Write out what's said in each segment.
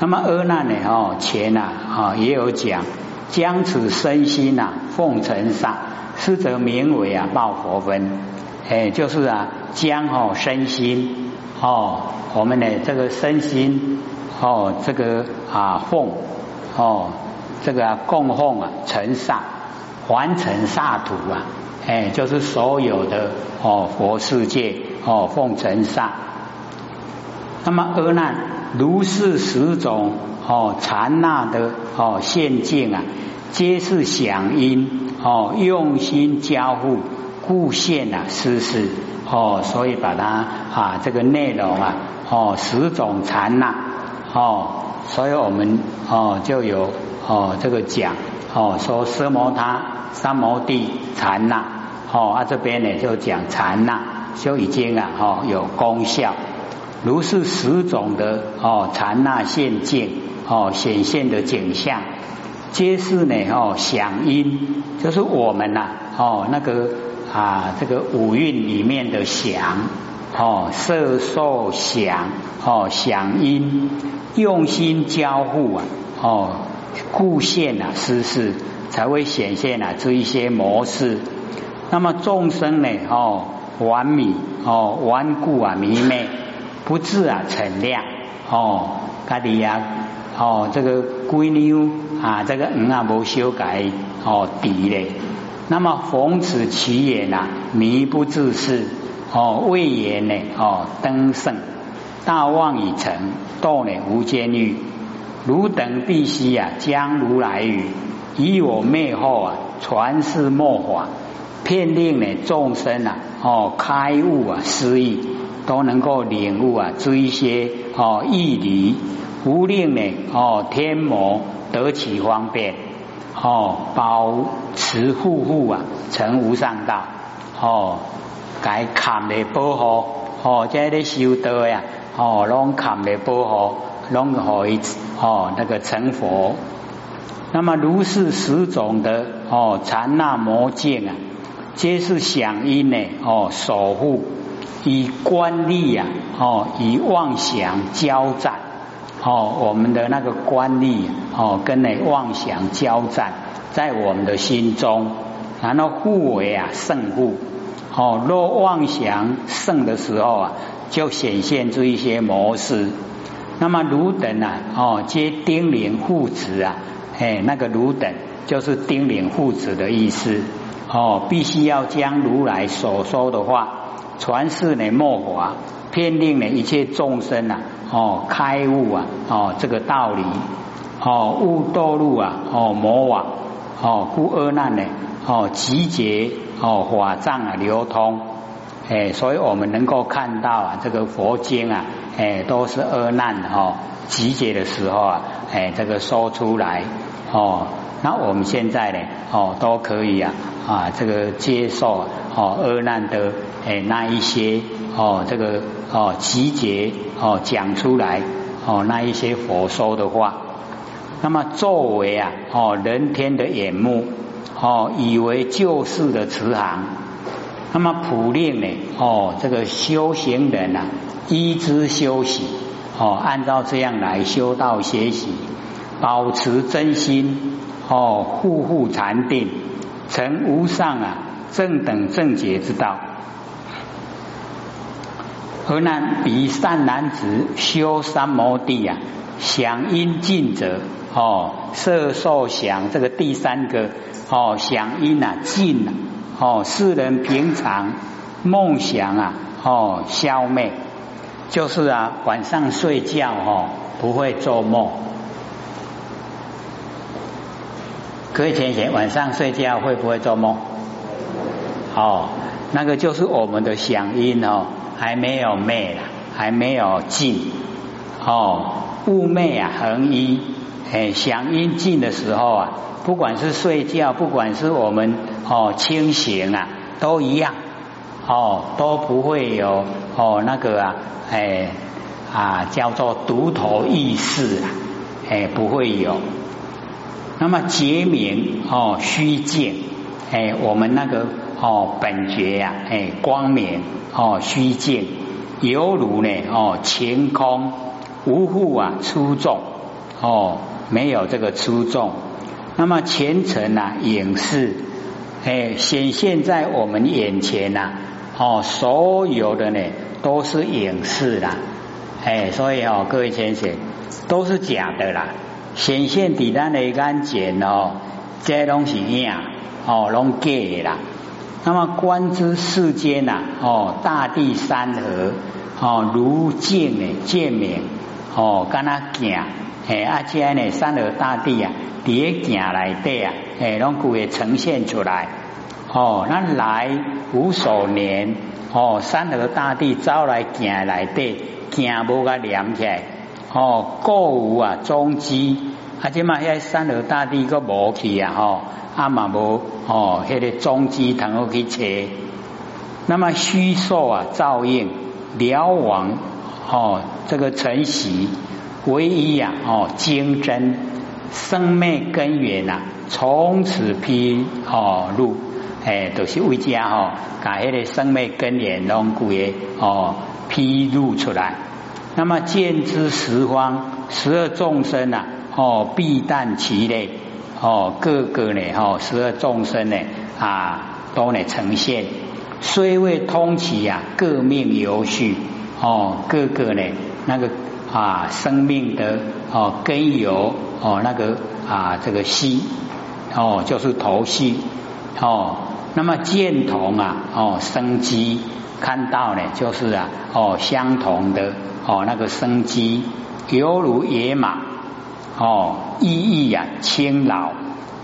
那么阿难呢？哦，前呐啊也有讲，将此身心呐奉承上，是则名为啊报佛分。哎，就是啊将哦身心哦我们的这个身心哦这个啊奉哦这个供奉啊成上，完成萨土啊，哎就是所有的哦佛世界哦奉承上。那么阿难如是十种哦禅那的哦现境啊，皆是响应哦用心交互，故现啊施事哦，所以把它啊这个内容啊哦十种禅那哦，所以我们哦就有哦这个讲哦说奢摩他三摩地禅那哦啊这边呢就讲禅那就已经啊哦有功效。如是十种的哦禅那现境哦显现的景象，皆是呢哦响音，就是我们呐哦那个啊这个五蕴里面的响哦色受想哦响音，用心交互啊哦故现啊施事，才会显现啊这一些模式。那么众生呢哦顽迷哦顽固啊迷昧。不自啊，陈亮哦，家己呀哦，这个闺女啊，这个嗯啊无修改哦，敌嘞。那么逢此其言呐，迷不自是哦，未言呢哦，登圣大妄已成，堕呢无间狱。汝等必须啊，将如来语以我灭后啊，传世末法，骗令呢众生啊哦，开悟啊，失意。都能够领悟啊，这一些哦义理，无令呢哦天魔得其方便哦，保持护护啊，成无上道哦，该砍的保护哦，在咧修道呀哦，拢砍的保护，拢可以哦那个成佛。那么如是十种的哦禅那魔境啊，皆是响应呢哦守护。以观力呀，哦，以妄想交战，哦，我们的那个观力，哦，跟那妄想交战，在我们的心中，然后互为啊胜负，哦，若妄想胜的时候啊，就显现出一些模式。那么汝等啊，哦，皆丁咛护持啊，哎，那个汝等就是丁咛护持的意思，哦，必须要将如来所说的话。传世呢末法，偏令呢一切众生啊，哦开悟啊，哦这个道理，哦悟堕入啊，哦魔网，哦故阿难呢，哦集结哦法藏啊流通，哎，所以我们能够看到啊，这个佛经啊，哎都是阿难哦集结的时候啊，哎这个说出来哦，那我们现在呢，哦都可以啊啊这个接受哦阿难的。诶，那一些哦，这个哦，集结哦，讲出来哦，那一些佛说的话，那么作为啊哦，人天的眼目哦，以为救世的慈航，那么普令呢哦，这个修行人啊，依之修习哦，按照这样来修道学习，保持真心哦，护护禅定，成无上啊正等正觉之道。何难比善男子修三摩地呀？想因尽者哦，色受想这个第三个哦，想因啊尽啊哦，世人平常梦想啊哦消灭，就是啊晚上睡觉哦不会做梦。可以浅浅晚上睡觉会不会做梦？哦，那个就是我们的响应哦。还没有灭了，还没有尽哦，物昧啊恒一，哎，响应尽的时候啊，不管是睡觉，不管是我们哦清醒啊，都一样哦，都不会有哦那个啊，哎啊叫做独头意识啊，哎不会有。那么觉明哦虚静，哎我们那个。哦，本觉呀，哎，光明哦，虚静，犹如呢哦，晴空无户啊，出众哦，没有这个出众。那么前尘啊，影视，哎，显现在我们眼前呐，哦，所有的呢都是影视啦，哎，所以哦，各位先生都是假的啦，显现底单的眼前哦，这东西样哦，拢假啦。那么观之世间呐，哦，大地山河哦，如镜的见明哦，跟他行，哎，而且呢，山河大地啊，叠镜来底啊，诶，拢故会呈现出来哦。那来无所念哦，山河大地招来镜来底，镜无个连起来哦，过无啊踪迹，而且嘛，遐山河大地个无去啊，吼。阿嘛无哦，迄个踪迹通好去切。那么虚受啊，照应了王哦，这个晨曦唯一呀哦，精真生灭根源呐，从此披哦入，哎，都是为家哦，把迄个生灭根源拢故个哦披露出来。那么见之十方十二众生呐，哦，必旦其类。哦，各个呢，哦，十二众生呢，啊，都呢呈现，虽未通其呀，各命有序，哦，各个呢，那个啊，生命的哦根由，哦，那个啊，这个息，哦，就是头息，哦，那么见同啊，哦，生机，看到呢，就是啊，哦，相同的，哦，那个生机，犹如野马。哦，意义呀，轻老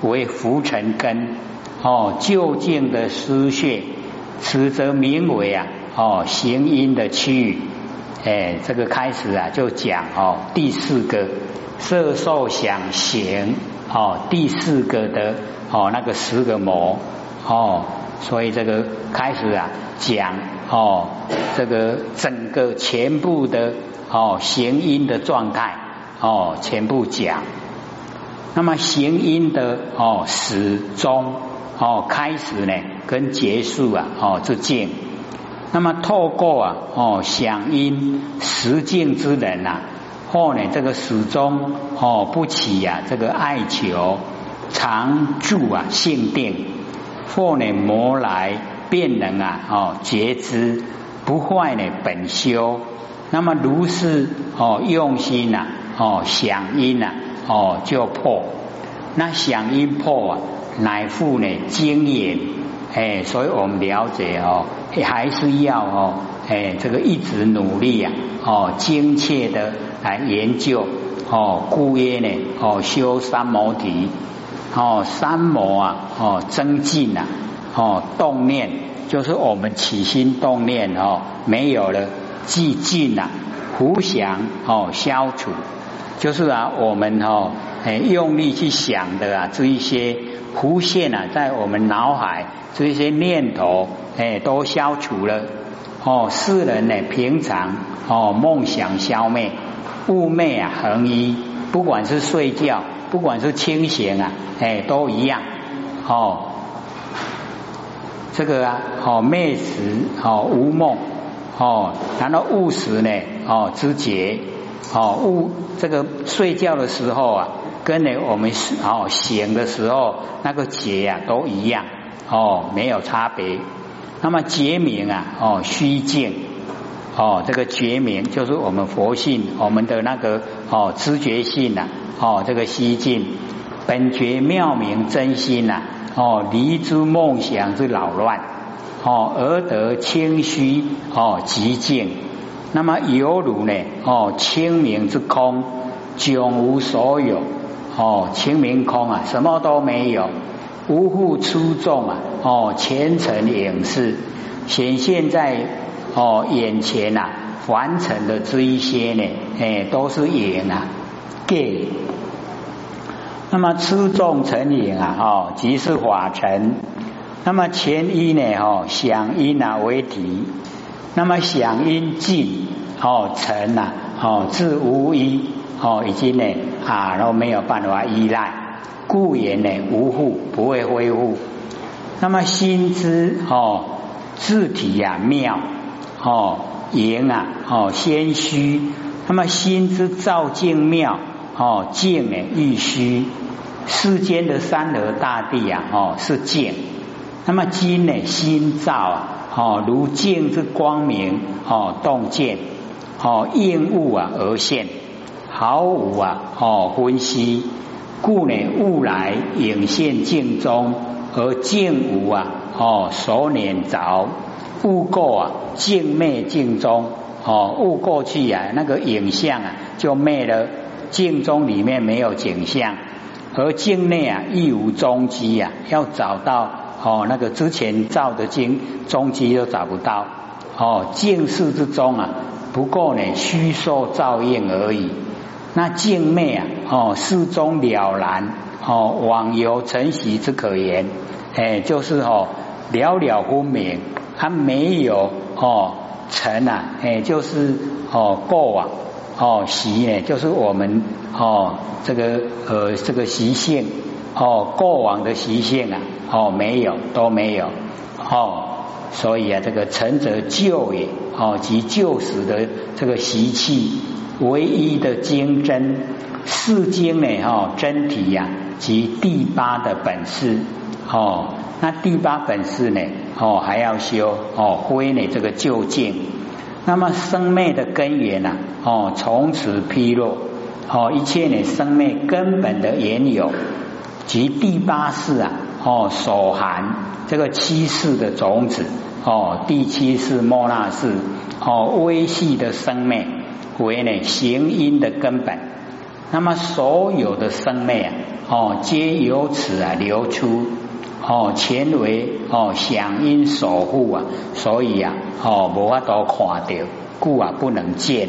为浮尘根，哦，究竟的失血，此则名为啊，哦，行阴的区域，哎，这个开始啊，就讲哦，第四个色受想行，哦，第四个的哦，那个十个魔，哦，所以这个开始啊，讲哦，这个整个全部的哦，行阴的状态。哦，全部讲。那么行音的哦始终哦开始呢跟结束啊哦之间。那么透过啊哦响音实境之人呐，或呢这个始终哦不起呀这个爱求常住啊性定，或呢魔来便能啊哦觉知不坏呢本修。那么如是哦用心呐。哦，响音呐，哦就破。那响音破啊，乃复呢经验，哎，所以我们了解哦，还是要哦，哎，这个一直努力呀，哦，精切的来研究哦，故曰呢，哦，修三摩提，哦，三摩啊，哦，增进呐，哦，动念就是我们起心动念哦，没有了，寂静呐，胡想哦，消除。就是啊，我们哈哎用力去想的啊，这一些浮现啊，在我们脑海这一些念头哎都消除了哦。世人呢，平常哦梦想消灭，寤寐啊恒一，不管是睡觉，不管是清醒啊，哎都一样哦。这个啊，哦寐时哦无梦哦，然后悟时呢哦知觉。哦，悟这个睡觉的时候啊，跟呢我们哦醒的时候那个觉啊都一样哦，没有差别。那么觉明啊，哦虚静哦，这个觉明就是我们佛性，我们的那个哦知觉性呐，哦这个虚静本觉妙明真心呐，哦离之梦想之扰乱，哦而得清虚哦极静。那么犹如呢？哦，清明之空，迥无所有。哦，清明空啊，什么都没有，无复出众啊。哦，前尘影视显现在哦眼前呐，凡尘的这一些呢，哎，都是影啊，给。那么出众成影啊，哦，即是法尘。那么前一呢，哦，响音啊为题。那么响应尽哦成呐哦自无依哦已经呢啊都没有办法依赖故言呢无复不会恢复。那么心之哦字体呀妙哦言啊哦先虚。那么心之照境妙哦，静呢欲虚，世间的山河大地啊，哦是静。那么金呢心照啊，哦如镜之光明，哦洞见，哦应物啊而现，毫无啊哦分析，故呢物来影现镜中，而镜无啊哦所念着，物过啊镜灭镜中。哦，物过去呀，那个影像啊就灭了，镜中里面没有景象，而镜内啊亦无踪迹呀，要找到哦那个之前照的镜踪迹都找不到，哦镜室之中啊，不过呢虚受照应而已，那镜灭啊，哦世中了然，哦网游晨曦之可言，哎就是哦了了分明，它没有哦。成啊，哎，就是哦过往哦习呢，就是我们哦这个呃这个习性。哦过往的习性啊哦没有都没有哦，所以啊这个成则旧也哦及旧时的这个习气，唯一的经真四经呢哦真体呀及第八的本事哦，那第八本事呢？哦，还要修哦，归呢这个究竟。那么生灭的根源呐，哦，从此披露哦，一切呢生灭根本的缘由及第八世啊，哦，所含这个七世的种子哦，第七世莫那世哦，微细的生灭为呢行因的根本。那么所有的生灭啊，哦，皆由此啊流出。哦，前为哦响应守护啊，所以啊哦无法都看到，故啊不能见。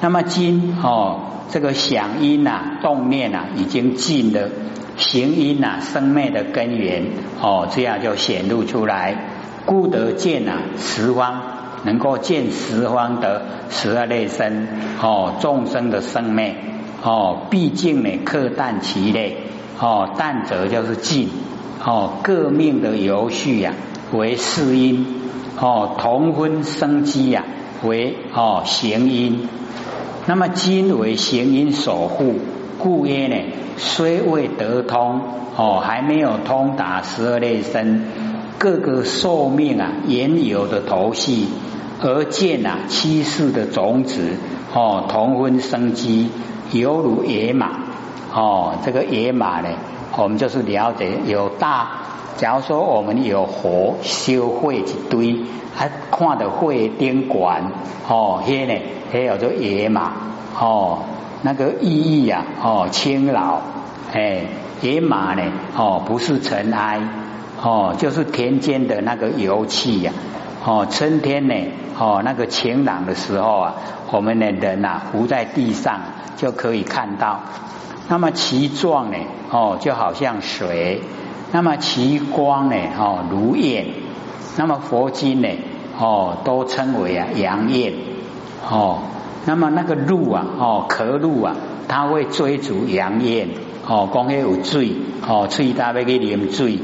那么今哦这个响应呐动念呐已经尽了，行因呐生灭的根源哦这样就显露出来，故得见呐十方能够见十方的十二类生哦众生的生灭哦毕竟呢克淡其类哦淡则就是尽。哦，各命的游序呀，为世因；哦，同婚生机呀，为哦行因。那么今为行因守护，故曰呢，虽未得通，哦，还没有通达十二类身，各个寿命啊，原有的头绪，而见啊七世的种子，哦，同分生机，犹如野马，哦，这个野马呢？我们就是了解有大，假如说我们有火修会一堆，还看到会顶管哦，嘿呢，还有做野马哦，那个意义呀哦，轻劳哎，野马呢哦，不是尘埃哦，就是田间的那个油气呀哦，春天呢哦，那个晴朗的时候啊，我们的人呐伏在地上就可以看到。那么其状呢？哦，就好像水；那么其光呢？哦，如焰。那么佛经呢？哦，都称为啊阳焰。哦，那么那个鹿啊，哦，壳鹿啊，它会追逐阳焰。哦，光黑有水，哦，吹它要去啉水。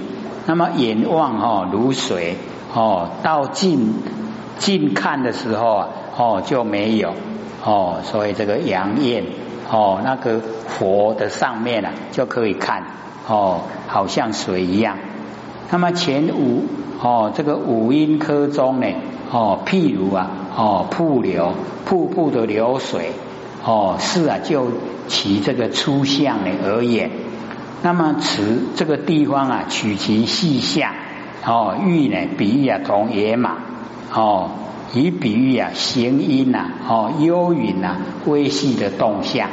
那么眼望哦如水，哦，到近近看的时候啊，哦就没有。哦，所以这个阳焰。哦，那个佛的上面啊，就可以看哦，好像水一样。那么前五哦，这个五音科中呢，哦，譬如啊，哦，瀑流瀑布的流水，哦，是啊，就其这个粗相呢而言。那么此这个地方啊，取其细相，哦，喻呢，比喻啊，同野马，哦。以比喻啊，行音呐，哦，幽云呐，微细的动向。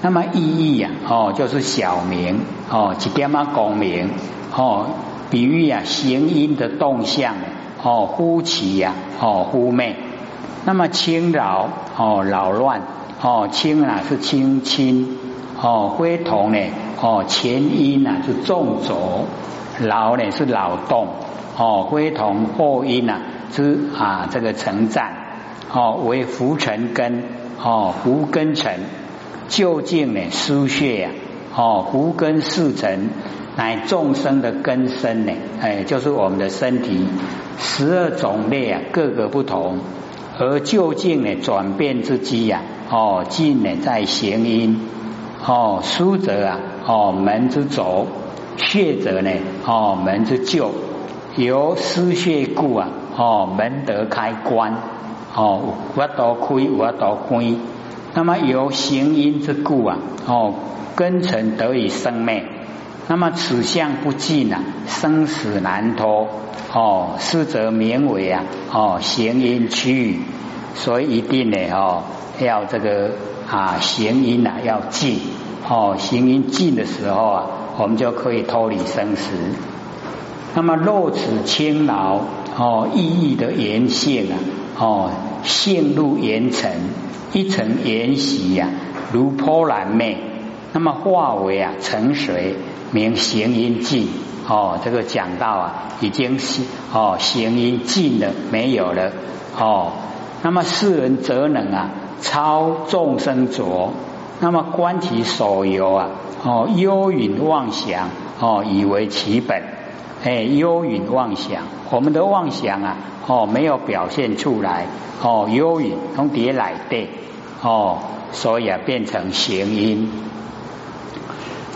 那么意义呀，哦，就是小明，哦，一点啊功名，哦，比喻啊，行音的动向，哦，忽起呀，哦，忽灭。那么轻扰，哦，扰乱，哦，轻啊是轻轻，哦，灰同呢，哦，前音呐是重浊，扰呢是扰动，哦，灰同后音呐。之啊，这个成赞哦，为浮尘根哦，浮根尘究竟呢？输血呀哦，浮根四尘乃众生的根身呢？哎，就是我们的身体十二种类啊，各个不同，而究竟呢？转变之机呀哦，尽呢在行因哦，书者啊，哦门之走，血者呢，哦门之就，由失血故啊，哦门得开关，哦我多开我多关，那么由行因之故啊，哦根尘得以生灭，那么此相不尽啊，生死难脱，哦是则名为啊，哦行因趋，所以一定呢，哦要这个。啊，行因啊要静哦，行音静的时候啊，我们就可以脱离生死。那么若此轻劳哦，意义的言性啊哦，陷入言尘，一层言习呀，如波澜昧，那么化为啊沉水，名行音静哦。这个讲到啊，已经是哦行音尽了，没有了哦。那么世人则能啊。超众生浊，那么观其所由啊，哦，幽隐妄想，哦，以为其本，哎，幽隐妄想，我们的妄想啊，哦，没有表现出来，哦，幽隐从底来的，哦，所以啊，变成行音。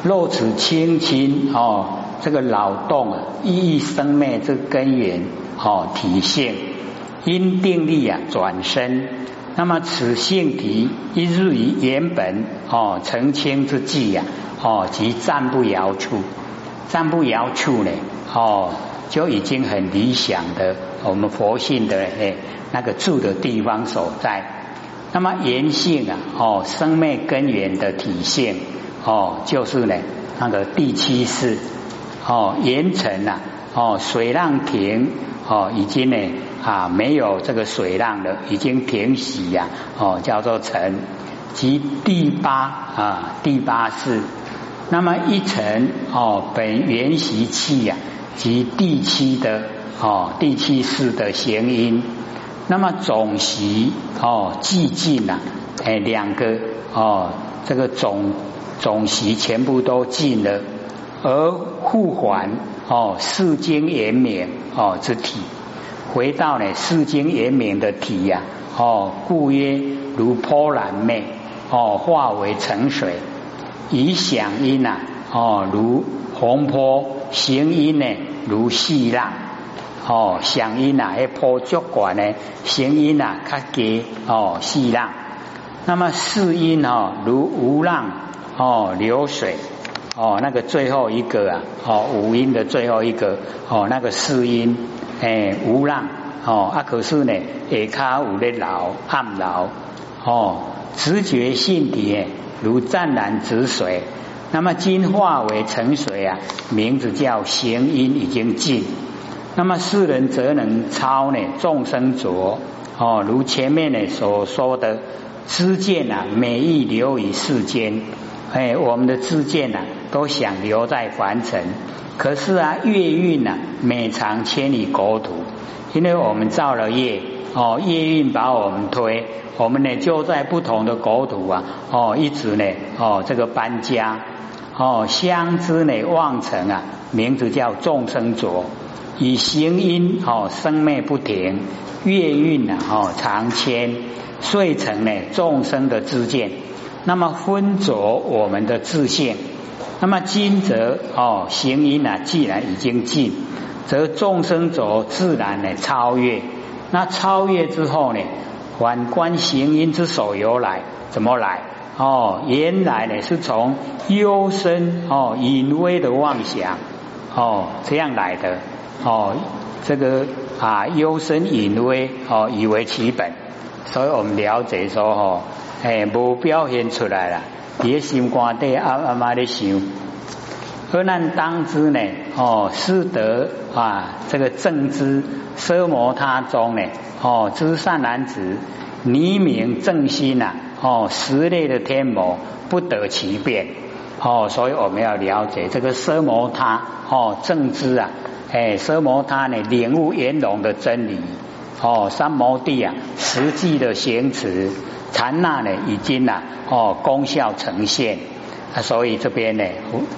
若此清清，哦，这个劳动啊，意义生灭这根源，哦，体现因定力啊，转身。那么此性体一日于原本哦澄清之际呀哦即暂不遥处，暂不遥处呢哦就已经很理想的我们佛性的诶那个住的地方所在。那么原性啊哦生灭根源的体现哦就是呢那个第七世哦盐城呐哦水浪停哦已经呢。啊，没有这个水浪了，已经停息呀，哦，叫做城，即第八啊，第八世。那么一层哦，本原习气呀，即第七的哦，第七世的行因。那么总习哦，寂静呐，哎，两个哦，这个总总习全部都尽了，而互还哦，世间延绵哦之体。回到呢世间言明的体呀，哦，故曰如波澜昧，哦，化为沉水；以响音呐，哦，如洪波；行音呢，如细浪。哦，响音呐，一波足管呢；行音呐，较低哦，细浪。那么四音哦，如无浪哦，流水哦，那个最后一个啊，哦，五音的最后一个哦，那个四音。哎，无浪哦啊！可是呢，下卡有咧流暗流哦，直觉性体如湛蓝止水。那么今化为成水啊，名字叫行音已经尽。那么世人则能超呢众生浊哦，如前面呢所说的知见啊，每意留于世间。哎，我们的知见啊，都想留在凡尘。可是啊，月运呢，每长千里国土，因为我们造了业哦，月运把我们推，我们呢就在不同的国土啊哦，一直呢哦这个搬家。哦，相知呢望尘啊，名字叫众生浊，以行音哦生灭不停，月运呢哦长千，遂成呢众生的自见，那么分浊我们的自性。那么今则哦行因啊，既然已经尽，则众生走自然呢超越。那超越之后呢，反观行因之所由来，怎么来？哦，原来呢是从幽深哦隐微的妄想哦这样来的哦。这个啊幽深隐微哦以为其本，所以我们了解说哦，哎，无表现出来了。也心肝底暗暗嘛的想，而难当知呢？哦，师德啊，这个正知奢摩他中呢？哦，知善男子黎明正心呐？哦，十类的天魔不得其变。哦，所以我们要了解这个奢摩他哦，正知啊，哎，奢摩他呢，领悟圆融的真理。哦，三摩地啊，实际的行持。禅那呢，已经呐，哦，功效呈现，所以这边呢，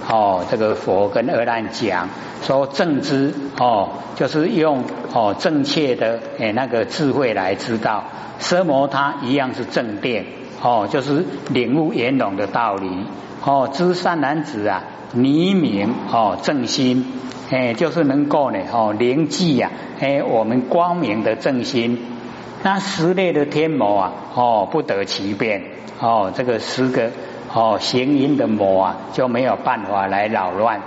哦，这个佛跟阿难讲说正知，哦，就是用哦正确的诶那个智慧来知道，奢摩他一样是正定，哦，就是领悟圆融的道理哦。知善男子啊，黎明哦，正心哎，就是能够呢哦，灵记呀哎，我们光明的正心。那十类的天魔啊哦，不得其便哦，这个十个哦行阴的魔啊，就没有办法来扰乱。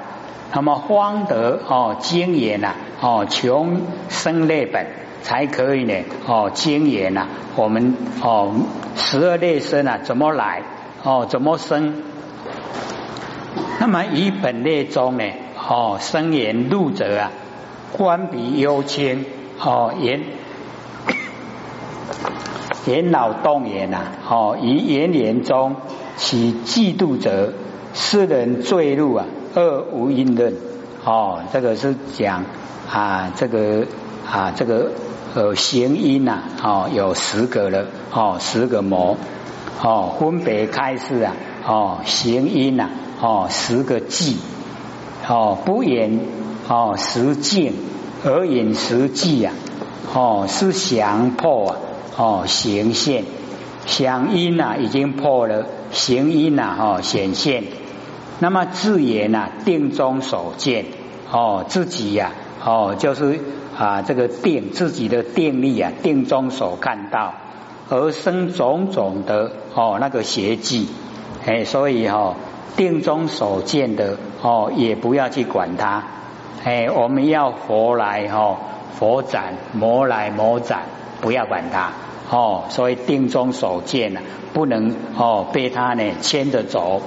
那么方得哦精研呐哦穷生类本才可以呢哦精研呐我们哦十二类生啊怎么来哦怎么生？那么以本类中呢哦生言入者啊官比幽清哦言言老动言呐哦以言言中起嫉妒者世人坠入啊。二无因论，哦，这个是讲啊，这个啊，这个呃行因呐，哦，有十个了，哦，十个魔，哦，分别开始啊，哦，行因呐，哦，十个计，哦，不言哦，实境而引实际呀，哦，是降破啊，哦，行现。想因呐，已经破了，行因呐，哦，显现。那么自言呐，定中所见。哦，自己呀哦，就是啊这个定自己的定力啊，定中所看到。而生种种的哦那个邪迹哎，所以哈定中所见的哦，也不要去管它。哎，我们要佛来哈佛斩魔来魔斩，不要管它。哦，所以定中所见呢，不能哦被他呢牵着走。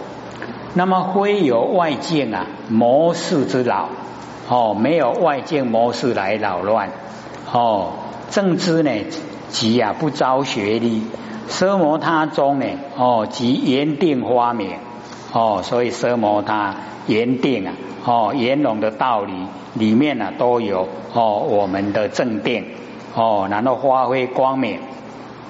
那么非有外境啊，魔事之扰哦，没有外境魔事来扰乱哦。正知呢，即啊不招学力，奢摩他中呢哦，即严定花明哦，所以奢摩他严定啊哦，圆融的道理里面呢都有哦，我们的正定哦，然后发挥光明。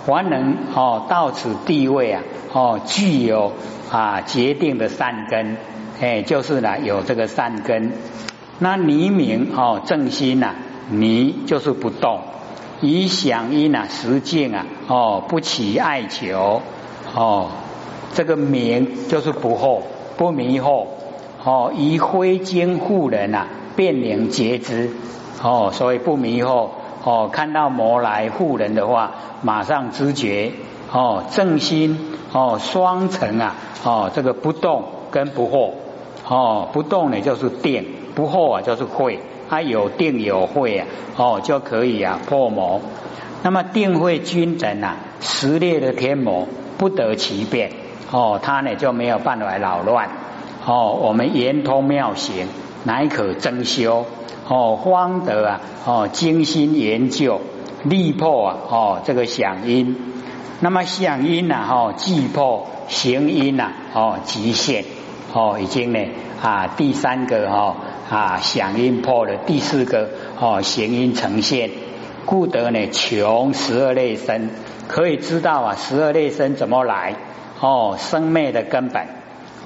凡人哦到此地位啊哦具有啊决定的善根哎就是呢有这个善根那黎明哦正心呐泥就是不动以响应啊实境啊哦不起爱求哦这个名就是不惑不迷惑哦以灰经护人呐变灵觉知哦所以不迷惑。哦，看到魔来护人的话，马上知觉哦，正心哦，双层啊哦，这个不动跟不惑哦，不动呢就是定，不惑啊就是会，它有定有会啊哦就可以啊破魔。那么定会均整啊，实列的天魔不得其变哦，他呢就没有办法扰乱哦。我们圆通妙行，乃可增修。哦，方得啊！哦，精心研究，力破啊！哦，这个响音，那么响音呐，哦，既破行音呐，哦，极限，哦，已经呢啊，第三个哈啊，响音破了，第四个哦，行音呈现，故得呢穷十二类生，可以知道啊，十二类生怎么来？哦，生灭的根本，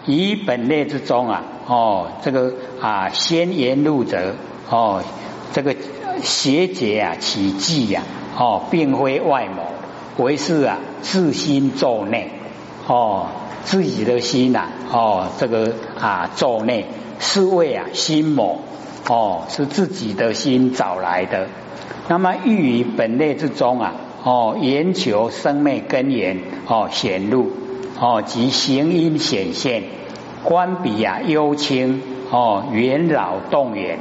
以本类之中啊，哦，这个啊，先言入则。哦，这个邪结啊，起迹呀，哦，并非外谋，为是啊，自心作内，哦，自己的心呐，哦，这个啊，作内是为啊，心魔，哦，是自己的心找来的。那么欲于本类之中啊，哦，言求生灭根源，哦，显露，哦，即行因显现，观彼啊，幽清，哦，元老动员。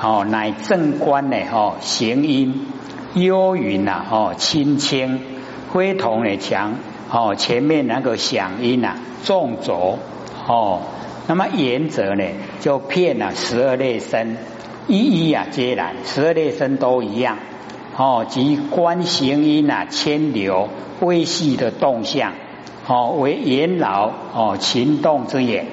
哦，乃正观呢？哦，行音幽云呐？哦，清清非同的强？哦，前面那个响音呐，重浊哦。那么原则呢，就骗了十二类生，一一啊皆然，十二类生都一样。哦，即观行音呐，牵流微细的动向，哦，为元老哦，情动之眼。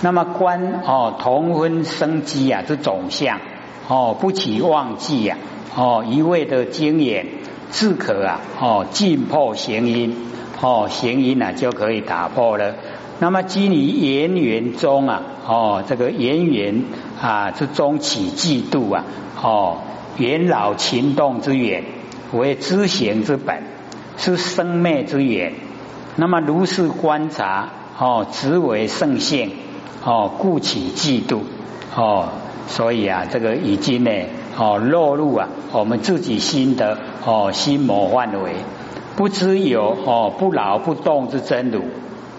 那么观哦，同分生机啊，之总相哦，不起妄计呀哦，一味的经验自可啊哦，尽破行因哦，行因啊就可以打破了。那么基于言缘中啊哦，这个言缘啊之中起嫉妒啊哦，元老情动之源为知行之本，是生灭之源。那么如是观察哦，直为圣性哦，故起嫉妒哦，所以啊，这个已经呢哦落入啊我们自己心的哦心魔范围，不知有哦不老不动之真如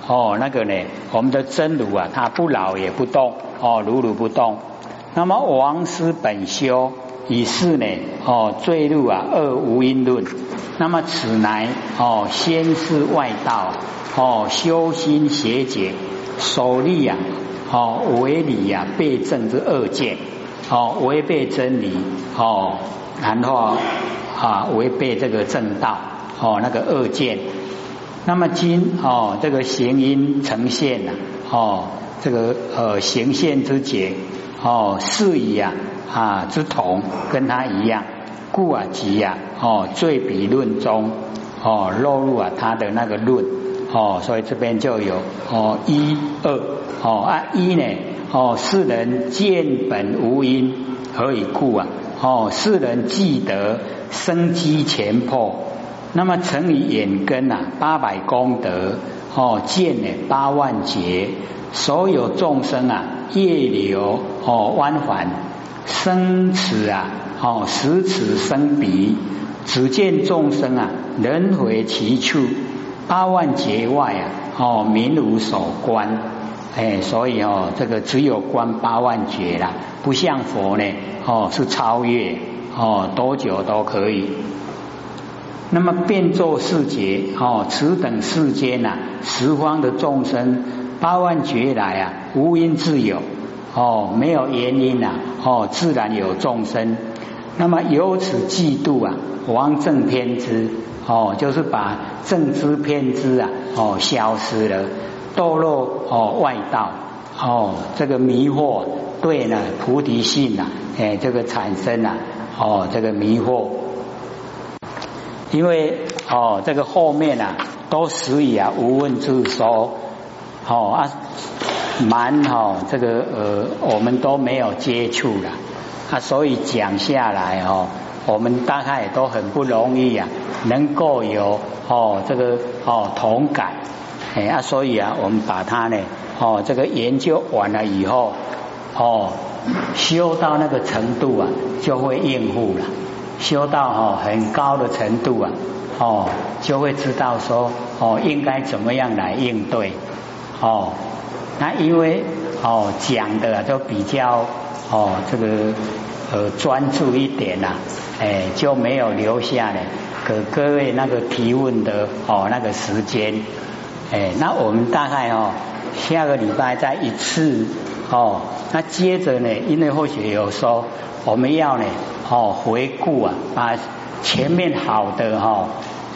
哦，那个呢我们的真如啊，它不老也不动哦，如如不动。那么王师本修。以是呢，哦，坠入啊二无因论。那么此乃哦，先是外道哦，修心邪解，首立啊哦，违理呀，背正之恶见哦，违背真理哦，然后啊，违背这个正道哦，那个恶见。那么今哦，这个行因呈现呐，哦，这个呃行现之解哦，是以啊。啊，之同跟他一样，故啊即呀，哦，最比论中哦，落入啊他的那个论哦，所以这边就有哦一二哦啊一呢哦世人见本无因，何以故啊？哦世人记得生机前破，那么乘以眼根啊八百功德哦见呢八万劫，所有众生啊业流哦弯环。生此啊，哦，十此生彼，只见众生啊，轮回其处，八万劫外啊，哦，名无所观，哎，所以哦，这个只有观八万劫啦，不像佛呢，哦，是超越，哦，多久都可以。那么变作世劫，哦，此等世间呐，十方的众生，八万劫来啊，无因自有。哦，没有原因呐，哦，自然有众生。那么由此嫉妒啊，王正偏知，哦，就是把正知偏知啊，哦，消失了，堕落哦外道，哦，这个迷惑对呢菩提性呐，哎，这个产生啊，哦，这个迷惑，因为哦，这个后面啊，都属于啊无问之说，哦啊。蛮哈，这个呃，我们都没有接触了啊，所以讲下来哦，我们大概也都很不容易啊，能够有哦这个哦同感哎啊，所以啊，我们把它呢哦这个研究完了以后哦，修到那个程度啊，就会应付了，修到哈很高的程度啊哦，就会知道说哦应该怎么样来应对哦。那因为哦讲的都比较哦这个呃专注一点呐，哎就没有留下呢给各位那个提问的哦那个时间，哎那我们大概哦下个礼拜再一次哦那接着呢因为或许有说我们要呢哦回顾啊把前面好的哈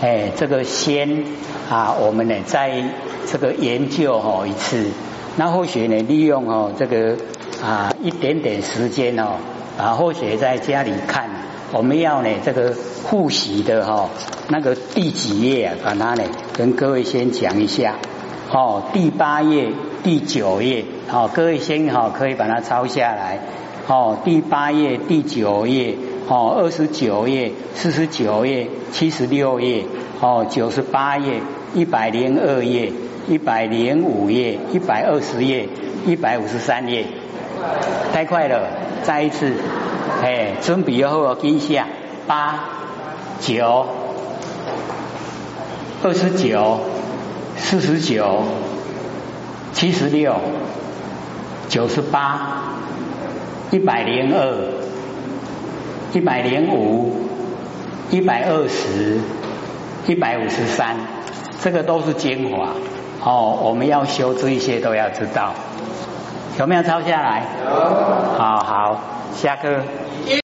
哎这个先啊我们呢在这个研究哦一次。那或许呢，利用哦这个啊一点点时间哦，啊或许在家里看，我们要呢这个复习的哈那个第几页，把它呢跟各位先讲一下哦，第八页、第九页，哦各位先哈可以把它抄下来哦，第八页、第九页、哦二十九页、四十九页、七十六页、哦九十八页、一百零二页。一百零五页，一百二十页，一百五十三页，太快了！再一次，哎，准备好我记下，八九二十九四十九七十六九十八一百零二一百零五一百二十一百五十三，这个都是精华。哦，我们要修这一些都要知道，有没有抄下来？有。好好，下课。